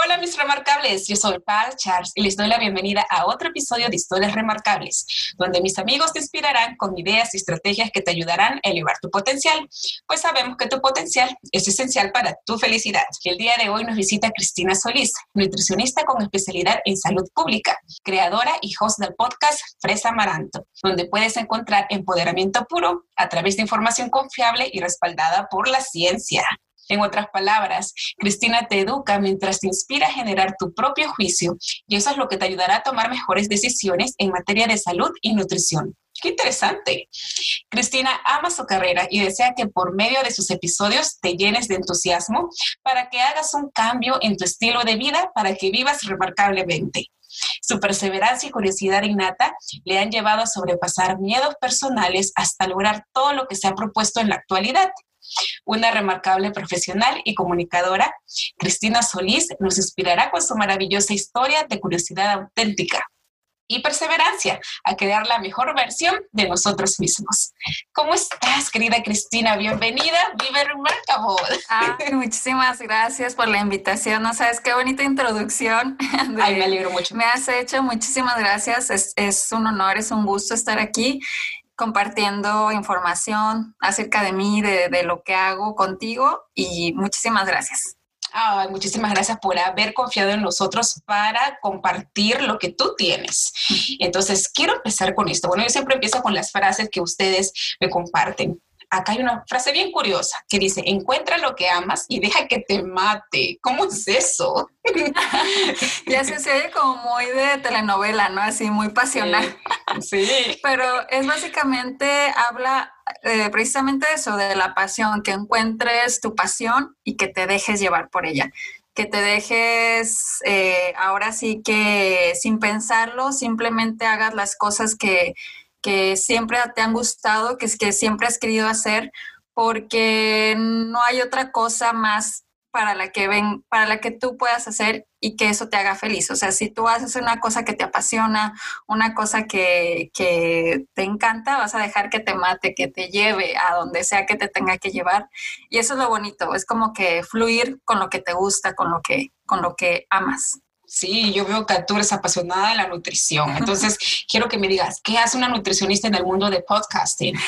Hola mis remarcables, yo soy Pal Charles y les doy la bienvenida a otro episodio de Historias Remarcables, donde mis amigos te inspirarán con ideas y estrategias que te ayudarán a elevar tu potencial, pues sabemos que tu potencial es esencial para tu felicidad. El día de hoy nos visita Cristina Solís, nutricionista con especialidad en salud pública, creadora y host del podcast Fresa Amaranto, donde puedes encontrar empoderamiento puro a través de información confiable y respaldada por la ciencia. En otras palabras, Cristina te educa mientras te inspira a generar tu propio juicio y eso es lo que te ayudará a tomar mejores decisiones en materia de salud y nutrición. Qué interesante. Cristina ama su carrera y desea que por medio de sus episodios te llenes de entusiasmo para que hagas un cambio en tu estilo de vida para que vivas remarcablemente. Su perseverancia y curiosidad innata le han llevado a sobrepasar miedos personales hasta lograr todo lo que se ha propuesto en la actualidad. Una remarcable profesional y comunicadora, Cristina Solís nos inspirará con su maravillosa historia de curiosidad auténtica y perseverancia a crear la mejor versión de nosotros mismos. ¿Cómo estás, querida Cristina? Bienvenida, Vive Remarkable. Ah, muchísimas gracias por la invitación. No sabes qué bonita introducción. Ay, me alegro mucho. Me has hecho, muchísimas gracias. Es, es un honor, es un gusto estar aquí compartiendo información acerca de mí, de, de lo que hago contigo y muchísimas gracias. Ay, muchísimas gracias por haber confiado en nosotros para compartir lo que tú tienes. Entonces, quiero empezar con esto. Bueno, yo siempre empiezo con las frases que ustedes me comparten acá hay una frase bien curiosa que dice, encuentra lo que amas y deja que te mate. ¿Cómo es eso? ya se, oye como muy de telenovela, ¿no? Así, muy pasional. Sí. Pero es básicamente, habla eh, precisamente de eso, de la pasión, que encuentres tu pasión y que te dejes llevar por ella que te dejes eh, ahora sí que sin pensarlo, simplemente hagas las cosas que, que siempre te han gustado, que, que siempre has querido hacer, porque no hay otra cosa más para la que ven, para la que tú puedas hacer y que eso te haga feliz. O sea, si tú haces una cosa que te apasiona, una cosa que, que, te encanta, vas a dejar que te mate, que te lleve a donde sea que te tenga que llevar. Y eso es lo bonito, es como que fluir con lo que te gusta, con lo que, con lo que amas. Sí, yo veo que tú eres apasionada de la nutrición. Entonces, quiero que me digas, ¿qué hace una nutricionista en el mundo de podcasting?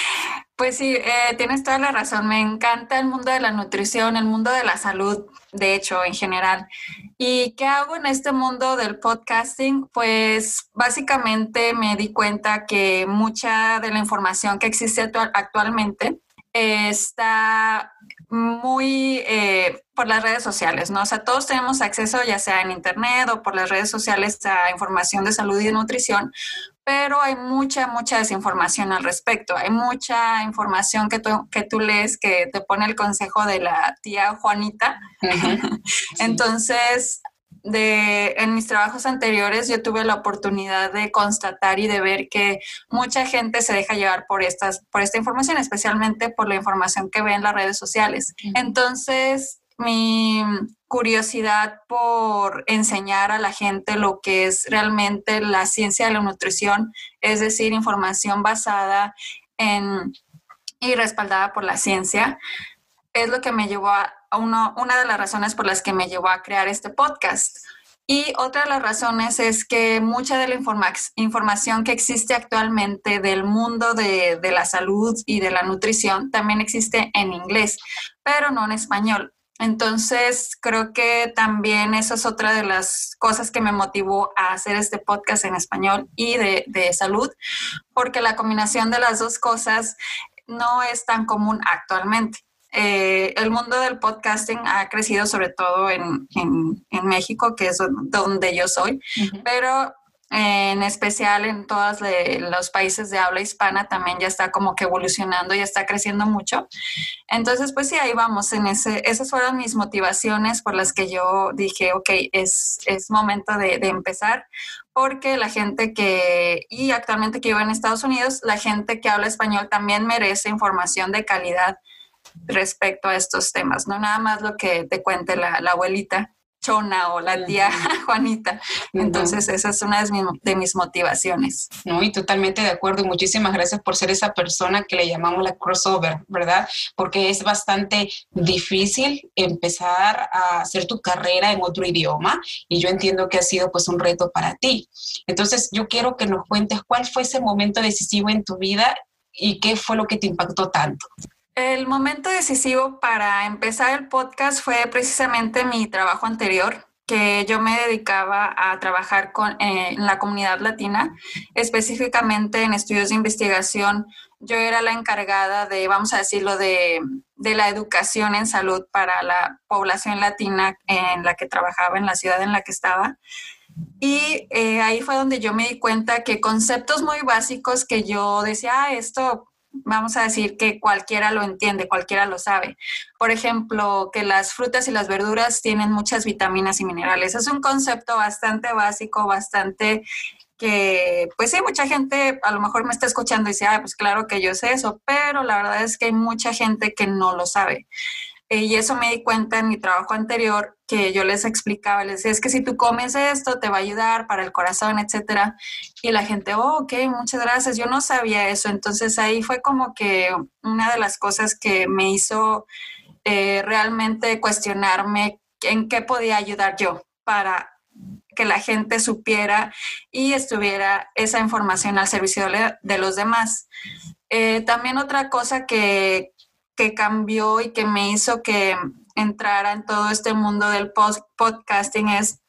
Pues sí, eh, tienes toda la razón. Me encanta el mundo de la nutrición, el mundo de la salud, de hecho, en general. ¿Y qué hago en este mundo del podcasting? Pues básicamente me di cuenta que mucha de la información que existe actualmente está muy eh, por las redes sociales, ¿no? O sea, todos tenemos acceso ya sea en internet o por las redes sociales a información de salud y de nutrición, pero hay mucha, mucha desinformación al respecto. Hay mucha información que tú, que tú lees que te pone el consejo de la tía Juanita. Entonces, de, en mis trabajos anteriores yo tuve la oportunidad de constatar y de ver que mucha gente se deja llevar por, estas, por esta información, especialmente por la información que ve en las redes sociales. Entonces, mi curiosidad por enseñar a la gente lo que es realmente la ciencia de la nutrición, es decir, información basada en, y respaldada por la ciencia. Es lo que me llevó a, una de las razones por las que me llevó a crear este podcast. Y otra de las razones es que mucha de la información que existe actualmente del mundo de, la salud y de la nutrición también existe en inglés, pero no en español. Entonces, creo que también eso es otra de las cosas que me motivó a hacer este podcast en español y de salud, porque la combinación de las dos cosas no es tan común actualmente. Eh, el mundo del podcasting ha crecido sobre todo en, en, México, que es donde yo soy, pero en especial en todos los países de habla hispana también ya está como que evolucionando, ya está creciendo mucho. Entonces, pues sí, ahí vamos. En ese, esas fueron mis motivaciones por las que yo dije, ok, es, es momento de, de empezar, porque la gente que, y actualmente que vivo en Estados Unidos, la gente que habla español también merece información de calidad respecto a estos temas, no nada más lo que te cuente la, abuelita Chona o la tía Juanita. Entonces, esa es una de mis, motivaciones. No, y totalmente de acuerdo. Y muchísimas gracias por ser esa persona que le llamamos la crossover, ¿verdad? Porque es bastante difícil empezar a hacer tu carrera en otro idioma y yo entiendo que ha sido pues un reto para ti. Entonces, yo quiero que nos cuentes cuál fue ese momento decisivo en tu vida y qué fue lo que te impactó tanto. El momento decisivo para empezar el podcast fue precisamente mi trabajo anterior, que yo me dedicaba a trabajar con, eh, en la comunidad latina, específicamente en estudios de investigación. Yo era la encargada de, vamos a decirlo, de, de la educación en salud para la población latina en la que trabajaba, en la ciudad en la que estaba. Y eh, ahí fue donde yo me di cuenta que conceptos muy básicos que yo decía, ah, esto vamos a decir que cualquiera lo entiende, cualquiera lo sabe. Por ejemplo, que las frutas y las verduras tienen muchas vitaminas y minerales. Es un concepto bastante básico, bastante que, pues sí, mucha gente a lo mejor me está escuchando y dice, ah, pues claro que yo sé eso, pero la verdad es que hay mucha gente que no lo sabe. Eh, y eso me di cuenta en mi trabajo anterior, que yo les explicaba, les decía, es que si tú comes esto, te va a ayudar para el corazón, etcétera. Y la gente, oh, ok, muchas gracias. Yo no sabía eso. Entonces ahí fue como que una de las cosas que me hizo eh, realmente cuestionarme en qué podía ayudar yo para que la gente supiera y estuviera esa información al servicio de los demás. Eh, también otra cosa que, que cambió y que me hizo que entrara en todo este mundo del podcasting es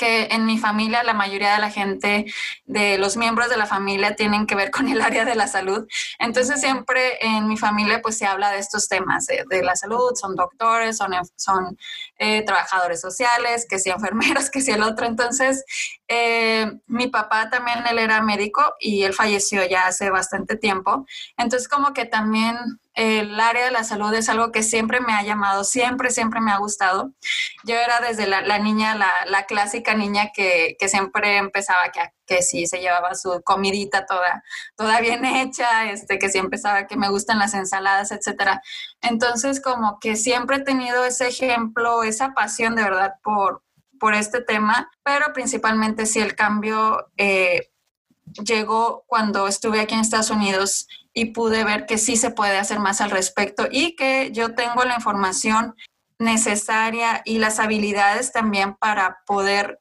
que en mi familia la mayoría de la gente, de los miembros de la familia tienen que ver con el área de la salud. Entonces siempre en mi familia pues se habla de estos temas de, la salud, son doctores, son, son eh, trabajadores sociales, que sea enfermeros, que sea el otro. Entonces eh, mi papá también, él era médico y él falleció ya hace bastante tiempo. Entonces como que también el área de la salud es algo que siempre me ha llamado, siempre, siempre me ha gustado. Yo era desde la, niña, la, clásica niña que, siempre empezaba que, que sí se llevaba su comidita toda, toda bien hecha, este, que sí empezaba que me gustan las ensaladas, etcétera. Entonces, como que siempre he tenido ese ejemplo, esa pasión de verdad por, por este tema, pero principalmente sí el cambio eh, llegó cuando estuve aquí en Estados Unidos y pude ver que sí se puede hacer más al respecto y que yo tengo la información necesaria y las habilidades también para poder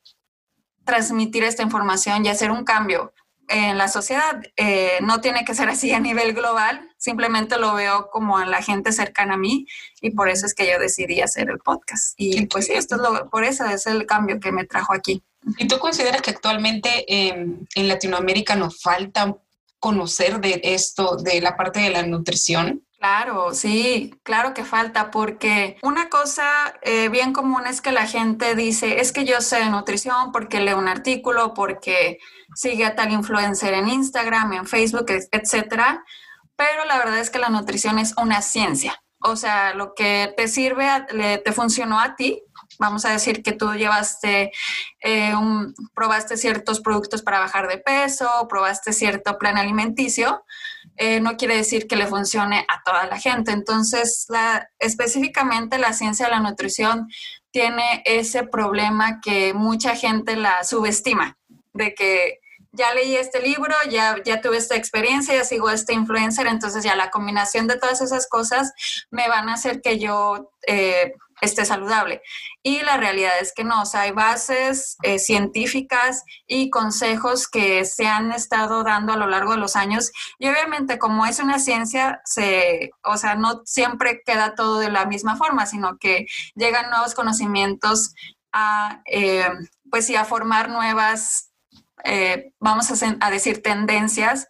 transmitir esta información y hacer un cambio en la sociedad. Eh, no tiene que ser así a nivel global, simplemente lo veo como en la gente cercana a mí y por eso es que yo decidí hacer el podcast. Y pues sí, esto es lo, por eso es el cambio que me trajo aquí. ¿Y tú consideras que actualmente en Latinoamérica nos falta conocer de esto, de la parte de la nutrición? Claro, sí, claro que falta, porque una cosa eh, bien común es que la gente dice, es que yo sé de nutrición porque leo un artículo, porque sigue a tal influencer en Instagram, en Facebook, etcétera, pero la verdad es que la nutrición es una ciencia. O sea, lo que te sirve, te funcionó a ti, vamos a decir que tú llevaste, eh, probaste ciertos productos para bajar de peso, probaste cierto plan alimenticio, eh, no quiere decir que le funcione a toda la gente. Entonces, la, específicamente la ciencia de la nutrición tiene ese problema que mucha gente la subestima, de que ya leí este libro, ya, ya tuve esta experiencia, ya sigo este influencer, entonces ya la combinación de todas esas cosas me van a hacer que yo eh, esté saludable. Y la realidad es que no, o sea, hay bases eh, científicas y consejos que se han estado dando a lo largo de los años. Y obviamente como es una ciencia, se, o sea, no siempre queda todo de la misma forma, sino que llegan nuevos conocimientos a, eh, pues sí, a formar nuevas eh, vamos a, decir, tendencias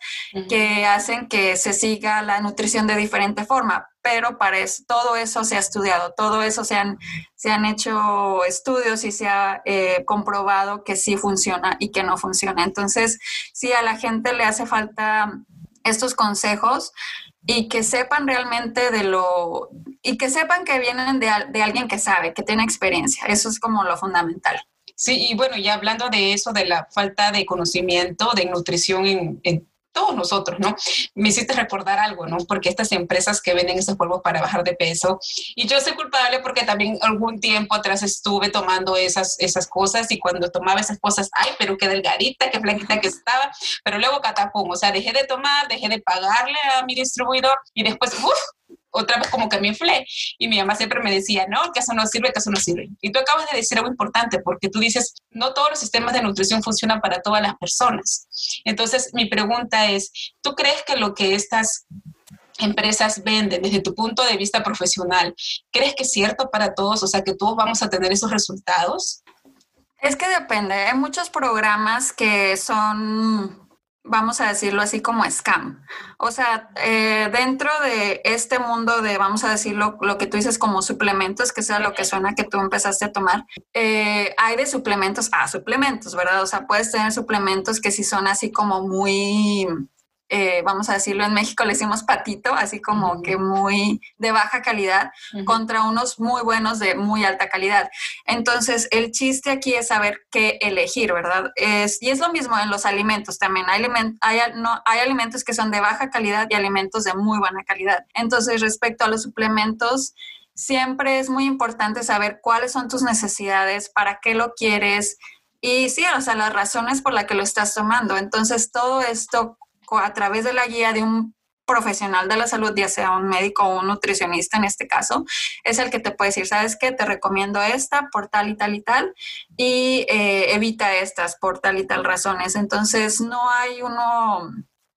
que hacen que se siga la nutrición de diferente forma, pero para eso, todo eso se ha estudiado, todo eso se han, se han hecho estudios y se ha eh, comprobado que sí funciona y que no funciona. Entonces, sí, a la gente le hace falta estos consejos y que sepan realmente de lo, y que sepan que vienen de, de alguien que sabe, que tiene experiencia. Eso es como lo fundamental. Sí, y bueno, ya hablando de eso, de la falta de conocimiento de nutrición en, todos nosotros, ¿no? Me hiciste recordar algo, ¿no? Porque estas empresas que venden estos polvos para bajar de peso, y yo soy culpable porque también algún tiempo atrás estuve tomando esas, esas cosas y cuando tomaba esas cosas, ay, pero qué delgadita, qué flaquita que estaba, pero luego catapum, o sea, dejé de tomar, dejé de pagarle a mi distribuidor y después, uff, otra vez como que me inflé. Y mi mamá siempre me decía, no, que eso no sirve, que eso no sirve. Y tú acabas de decir algo importante, porque tú dices, no todos los sistemas de nutrición funcionan para todas las personas. Entonces, mi pregunta es, ¿tú crees que lo que estas empresas venden desde tu punto de vista profesional, ¿crees que es cierto para todos? O sea, que todos vamos a tener esos resultados. Es que depende. Hay muchos programas que son vamos a decirlo así como scam. O sea, eh, dentro de este mundo de, vamos a decirlo, lo que tú dices como suplementos, que sea lo que suena que tú empezaste a tomar, eh, hay de suplementos a suplementos, ¿verdad? O sea, puedes tener suplementos que sí son así como muy eh, vamos a decirlo en México, le decimos patito, así como que muy de baja calidad, contra unos muy buenos de muy alta calidad. Entonces, el chiste aquí es saber qué elegir, ¿verdad? Es, y es lo mismo en los alimentos también. Hay, hay, no, hay alimentos que son de baja calidad y alimentos de muy buena calidad. Entonces, respecto a los suplementos, siempre es muy importante saber cuáles son tus necesidades, para qué lo quieres. Y sí, o sea, las razones por las que lo estás tomando. Entonces, todo esto a través de la guía de un profesional de la salud, ya sea un médico o un nutricionista en este caso, es el que te puede decir, ¿sabes qué? Te recomiendo esta por tal y tal y tal y eh, evita estas por tal y tal razones. Entonces, no hay uno,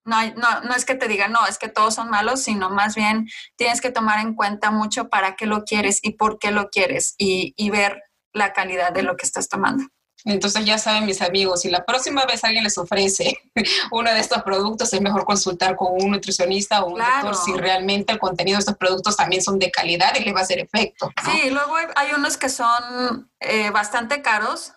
no, hay, no, no es que te diga, no, es que todos son malos, sino más bien tienes que tomar en cuenta mucho para qué lo quieres y por qué lo quieres y, y ver la calidad de lo que estás tomando. Entonces ya saben mis amigos, si la próxima vez alguien les ofrece uno de estos productos, es mejor consultar con un nutricionista o un doctor si realmente el contenido de estos productos también son de calidad y les va a hacer efecto. Sí, luego hay unos que son eh, bastante caros,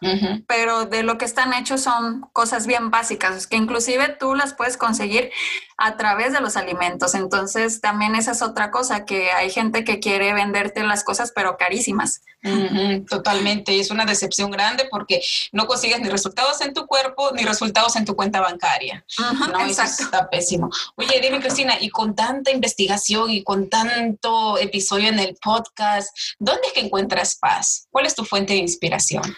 pero de lo que están hechos son cosas bien básicas, que inclusive tú las puedes conseguir a través de los alimentos. Entonces, también esa es otra cosa, que hay gente que quiere venderte las cosas, pero carísimas. totalmente, y es una decepción grande porque no consigues ni resultados en tu cuerpo ni resultados en tu cuenta bancaria. ¿no? Eso está pésimo. Oye, dime, Cristina, y con tanta investigación y con tanto episodio en el podcast, ¿dónde es que encuentras paz? ¿Cuál es tu fuente inspiración?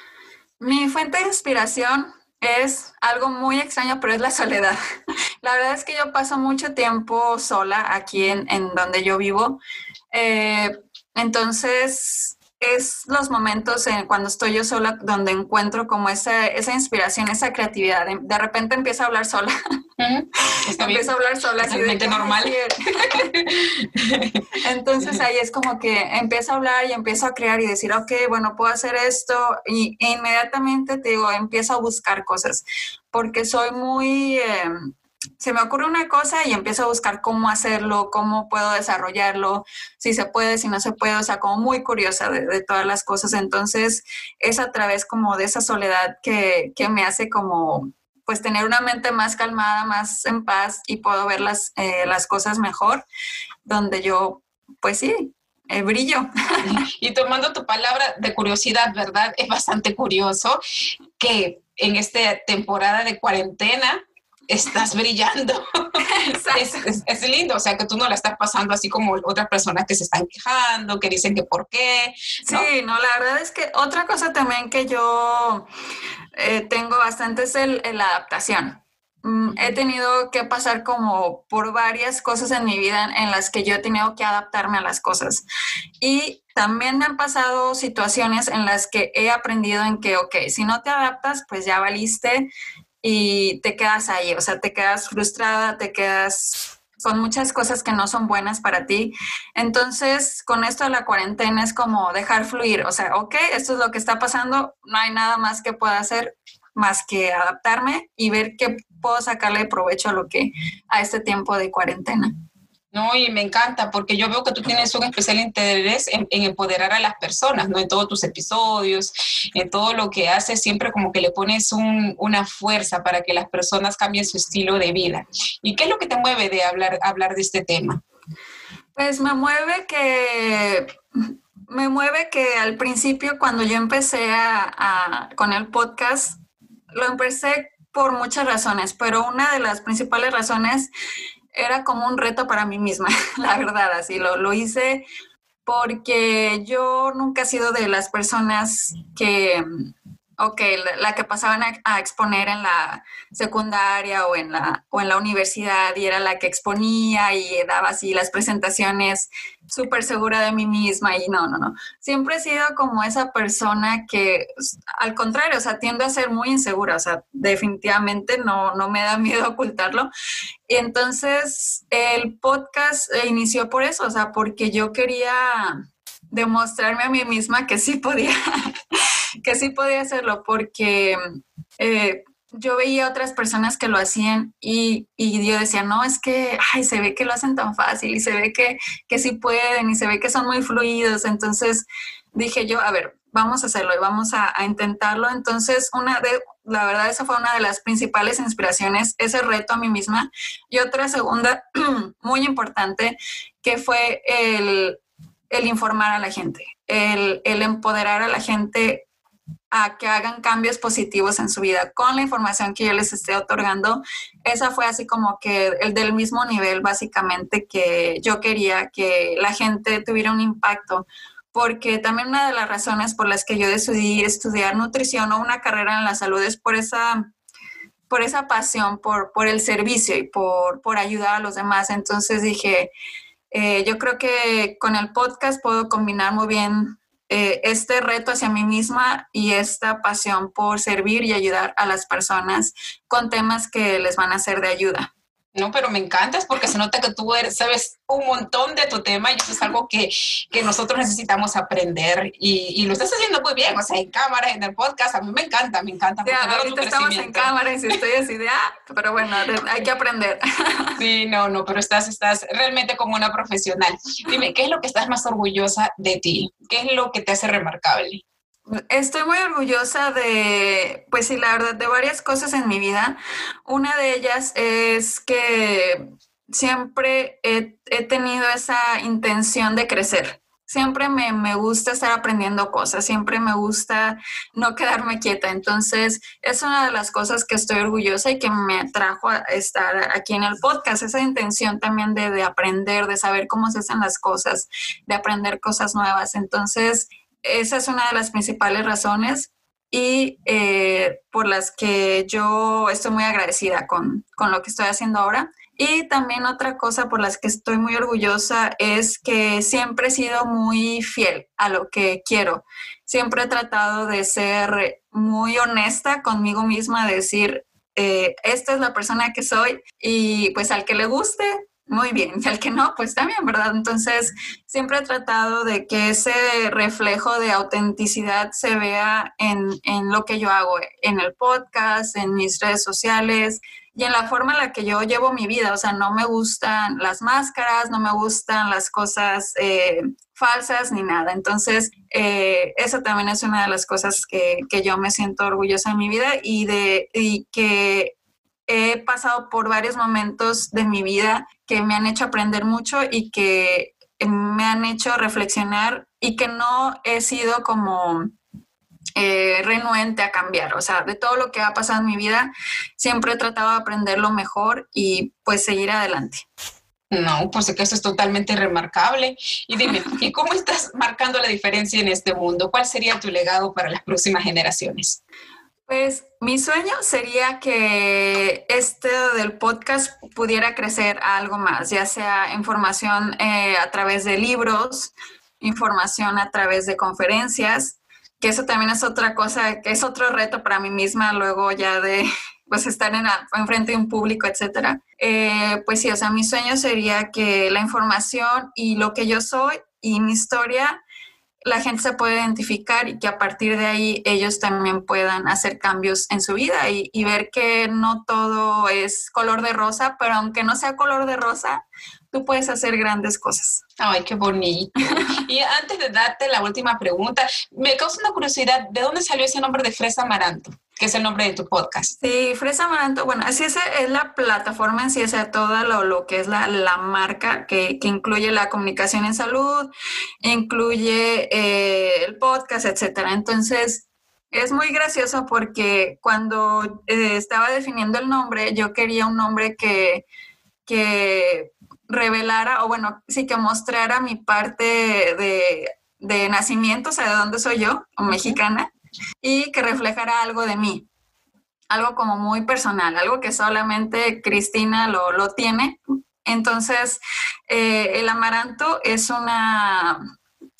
Mi fuente de inspiración es algo muy extraño, pero es la soledad. La verdad es que yo paso mucho tiempo sola aquí en, donde yo vivo. Eh, entonces, es los momentos en, cuando estoy yo sola donde encuentro como esa, esa inspiración, esa creatividad. De, repente empiezo a hablar sola. empiezo a hablar sola. Así de normal. Entonces ahí es como que empiezo a hablar y empiezo a crear y decir, ok, bueno, puedo hacer esto. Y e inmediatamente te digo, empiezo a buscar cosas porque soy muy... Em, se me ocurre una cosa y empiezo a buscar cómo hacerlo, cómo puedo desarrollarlo, si se puede, si no se puede, o sea, como muy curiosa de, todas las cosas. Entonces, es a través como de esa soledad que, me hace como, pues, tener una mente más calmada, más en paz y puedo ver las, eh, las cosas mejor, donde yo, pues sí, eh, brillo. Y tomando tu palabra de curiosidad, ¿verdad? Es bastante curioso que en esta temporada de cuarentena estás brillando. es, lindo, o sea, que tú no la estás pasando así como otras personas que se están quejando, que dicen que por qué. Sí, no, la verdad es que otra cosa también que yo eh, tengo bastante es el, la adaptación. mm, he tenido que pasar como por varias cosas en mi vida en las que yo he tenido que adaptarme a las cosas. Y también me han pasado situaciones en las que he aprendido en que, ok, si no te adaptas, pues ya valiste y te quedas ahí, o sea, te quedas frustrada, te quedas con muchas cosas que no son buenas para ti. Entonces, con esto de la cuarentena es como dejar fluir, o sea, ok, esto es lo que está pasando, no hay nada más que pueda hacer más que adaptarme y ver qué puedo sacarle provecho a lo que a este tiempo de cuarentena. No, y me encanta porque yo veo que tú tienes un especial interés en, empoderar a las personas, ¿no? En todos tus episodios, en todo lo que haces, siempre como que le pones una fuerza para que las personas cambien su estilo de vida. ¿Y qué es lo que te mueve de hablar, hablar de este tema? Pues me mueve que me mueve que al principio cuando yo empecé a, con el podcast, lo empecé por muchas razones, pero una de las principales razones era como un reto para mí misma, la verdad, así lo, lo hice porque yo nunca he sido de las personas que Ok, la, que pasaban a, exponer en la secundaria o en la, o en la universidad y era la que exponía y daba así las presentaciones súper segura de mí misma y no, no, no. Siempre he sido como esa persona que, al contrario, o sea, tiende a ser muy insegura, o sea, definitivamente no, no me da miedo ocultarlo. Y entonces el podcast inició por eso, o sea, porque yo quería demostrarme a mí misma que sí podía que sí podía hacerlo porque eh, yo veía otras personas que lo hacían y, y, yo decía, no, es que, ay, se ve que lo hacen tan fácil y se ve que, que sí pueden y se ve que son muy fluidos. Entonces dije yo, a ver, vamos a hacerlo y vamos a, intentarlo. Entonces, una de, la verdad, esa fue una de las principales inspiraciones, ese reto a mí misma. Y otra segunda, muy importante, que fue el, informar a la gente, el empoderar a la gente a que hagan cambios positivos en su vida con la información que yo les esté otorgando. Esa fue así como que el del mismo nivel básicamente que yo quería que la gente tuviera un impacto, porque también una de las razones por las que yo decidí estudiar nutrición o una carrera en la salud es por esa por esa pasión, por, por el servicio y por, por ayudar a los demás. Entonces dije, eh, yo creo que con el podcast puedo combinar muy bien eh, este reto hacia mí misma y esta pasión por servir y ayudar a las personas con temas que les van a ser de ayuda. No, pero me encantas porque se nota que tú sabes un montón de tu tema y eso es algo que, que nosotros necesitamos aprender y, y, lo estás haciendo muy bien, o sea, en cámara, en el podcast, a mí me encanta, me encanta. Ya, ahorita estamos en cámara y estoy así de, ah, pero bueno, hay que aprender. Sí, no, no, pero estás, estás realmente como una profesional. Dime, ¿qué es lo que estás más orgullosa de ti? ¿Qué es lo que te hace remarcable? Estoy muy orgullosa de, pues sí, la verdad, de varias cosas en mi vida. Una de ellas es que siempre he, tenido esa intención de crecer. Siempre me, me, gusta estar aprendiendo cosas, siempre me gusta no quedarme quieta. Entonces, es una de las cosas que estoy orgullosa y que me atrajo a estar aquí en el podcast, esa intención también de, de aprender, de saber cómo se hacen las cosas, de aprender cosas nuevas. Entonces, esa es una de las principales razones y eh, por las que yo estoy muy agradecida con, con, lo que estoy haciendo ahora. Y también otra cosa por las que estoy muy orgullosa es que siempre he sido muy fiel a lo que quiero. Siempre he tratado de ser muy honesta conmigo misma, decir, eh, esta es la persona que soy y pues al que le guste, muy bien, y al que no, pues también, ¿verdad? Entonces, siempre he tratado de que ese reflejo de autenticidad se vea en, en, lo que yo hago, en el podcast, en mis redes sociales y en la forma en la que yo llevo mi vida. O sea, no me gustan las máscaras, no me gustan las cosas eh, falsas ni nada. Entonces, eh, eso también es una de las cosas que, que, yo me siento orgullosa en mi vida y, de, y que he pasado por varios momentos de mi vida que me han hecho aprender mucho y que me han hecho reflexionar y que no he sido como eh, renuente a cambiar. O sea, de todo lo que ha pasado en mi vida, siempre he tratado de aprender lo mejor y pues seguir adelante. No, pues que eso es totalmente remarcable. Y dime, ¿y cómo estás marcando la diferencia en este mundo? ¿Cuál sería tu legado para las próximas generaciones? Pues mi sueño sería que este del podcast pudiera crecer a algo más, ya sea información eh, a través de libros, información a través de conferencias, que eso también es otra cosa, que es otro reto para mí misma luego ya de pues estar en, en frente de un público, etcétera. Eh, pues sí, o sea, mi sueño sería que la información y lo que yo soy y mi historia la gente se puede identificar y que a partir de ahí ellos también puedan hacer cambios en su vida y, y, ver que no todo es color de rosa, pero aunque no sea color de rosa, tú puedes hacer grandes cosas. Ay, qué bonito. y antes de darte la última pregunta, me causa una curiosidad, ¿de dónde salió ese nombre de Fresa Amaranto? que es el nombre de tu podcast. Sí, Fresa Amaranto, bueno, así es, es la plataforma en sí, o sea, todo lo, lo que es la, la marca que, que, incluye la comunicación en salud, incluye eh, el podcast, etcétera. Entonces, es muy gracioso porque cuando eh, estaba definiendo el nombre, yo quería un nombre que, que revelara, o bueno, sí que mostrara mi parte de, de nacimiento, o sea, de dónde soy yo, o mexicana, y que reflejara algo de mí, algo como muy personal, algo que solamente Cristina lo, lo tiene. Entonces, eh, el amaranto es una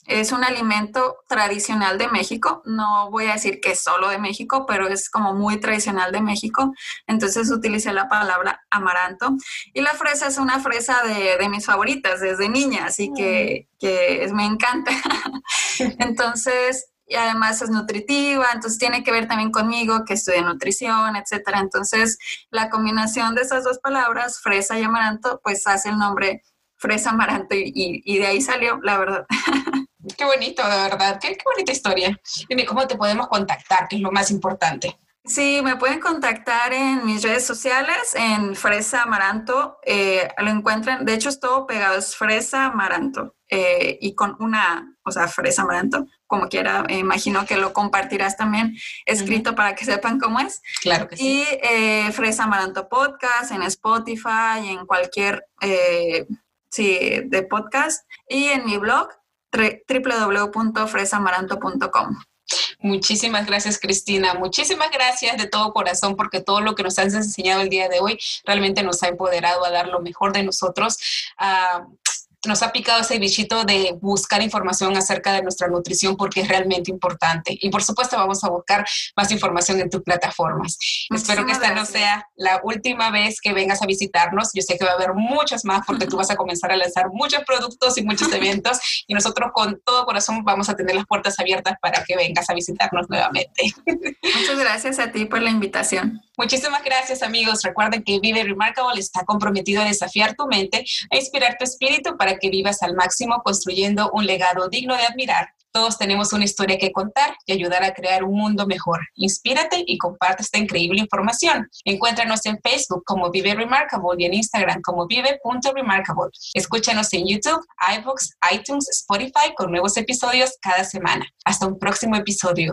es un alimento tradicional de México. No voy a decir que es solo de México, pero es como muy tradicional de México. Entonces utilicé la palabra amaranto. Y la fresa es una fresa de, de mis favoritas desde niña, así que, que me encanta. Entonces, y además es nutritiva, entonces tiene que ver también conmigo que estudié nutrición, etcétera. Entonces, la combinación de esas dos palabras, fresa y amaranto, pues hace el nombre fresa amaranto y, y de ahí salió, la verdad. Qué bonito, de verdad, qué, qué bonita historia. Dime, ¿cómo te podemos contactar? Que es lo más importante. Sí, me pueden contactar en mis redes sociales, en Fresa Amaranto. Eh, lo encuentran, de hecho es todo pegado, es Fresa Amaranto. Eh, y con una, o sea, Fresa Amaranto, como quiera, eh, imagino que lo compartirás también escrito uh -huh. para que sepan cómo es. Claro que sí. Y eh, Fresa Amaranto Podcast en Spotify, en cualquier, sí, de podcast. Y en mi blog, www.fresamaranto.com. Muchísimas gracias, Cristina. Muchísimas gracias de todo corazón porque todo lo que nos has enseñado el día de hoy realmente nos ha empoderado a dar lo mejor de nosotros. Uh, nos ha picado ese bichito de buscar información acerca de nuestra nutrición porque es realmente importante. Y por supuesto vamos a buscar más información en tus plataformas. Muchísimas Espero que esta gracias. no sea la última vez que vengas a visitarnos. Yo sé que va a haber muchas más porque tú vas a comenzar a lanzar muchos productos y muchos eventos y nosotros con todo corazón vamos a tener las puertas abiertas para que vengas a visitarnos nuevamente. Muchas gracias a ti por la invitación. Muchísimas gracias amigos. Recuerden que Vive Remarkable está comprometido a desafiar tu mente, a inspirar tu espíritu para que vivas al máximo construyendo un legado digno de admirar. Todos tenemos una historia que contar y ayudar a crear un mundo mejor. Inspírate y comparte esta increíble información. Encuéntranos en Facebook como Vive Remarkable y en Instagram como vive.remarkable. Escúchanos en YouTube, iVoox, iTunes, Spotify con nuevos episodios cada semana. Hasta un próximo episodio.